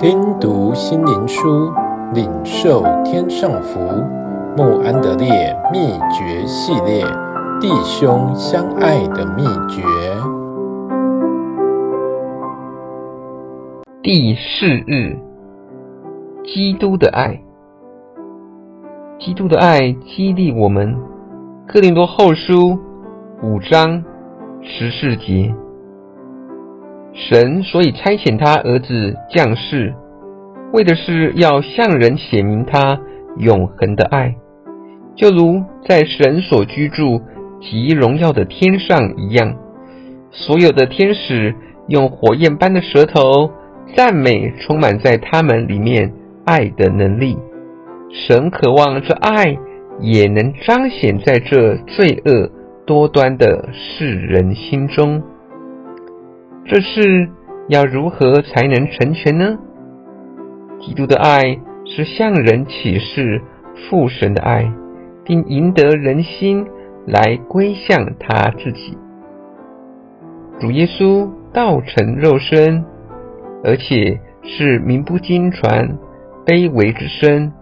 听读心灵书，领受天上福。穆安德烈秘诀系列：弟兄相爱的秘诀。第四日，基督的爱。基督的爱激励我们。克林多后书五章十四节。神所以差遣他儿子降世，为的是要向人显明他永恒的爱，就如在神所居住极荣耀的天上一样。所有的天使用火焰般的舌头赞美充满在他们里面爱的能力。神渴望这爱也能彰显在这罪恶多端的世人心中。这事要如何才能成全呢？基督的爱是向人启示父神的爱，并赢得人心来归向他自己。主耶稣道成肉身，而且是名不经传、卑微之身。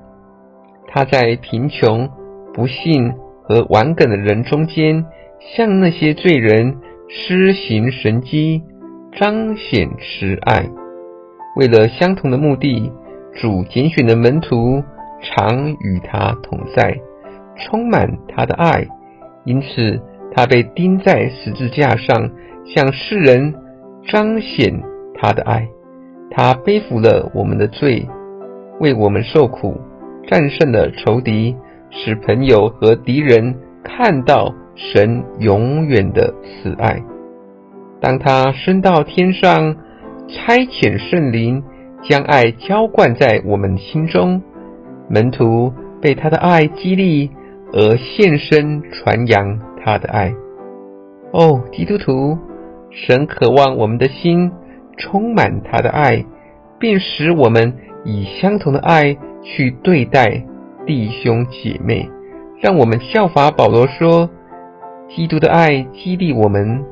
他在贫穷、不幸和顽梗的人中间，向那些罪人施行神迹。彰显慈爱，为了相同的目的，主拣选的门徒常与他同在，充满他的爱，因此他被钉在十字架上，向世人彰显他的爱。他背负了我们的罪，为我们受苦，战胜了仇敌，使朋友和敌人看到神永远的慈爱。当他升到天上，差遣圣灵将爱浇灌在我们心中，门徒被他的爱激励而献身传扬他的爱。哦，基督徒，神渴望我们的心充满他的爱，并使我们以相同的爱去对待弟兄姐妹。让我们效法保罗说：“基督的爱激励我们。”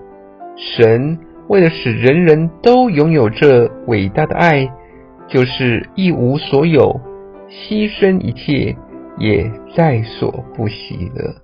神为了使人人都拥有这伟大的爱，就是一无所有，牺牲一切，也在所不惜了。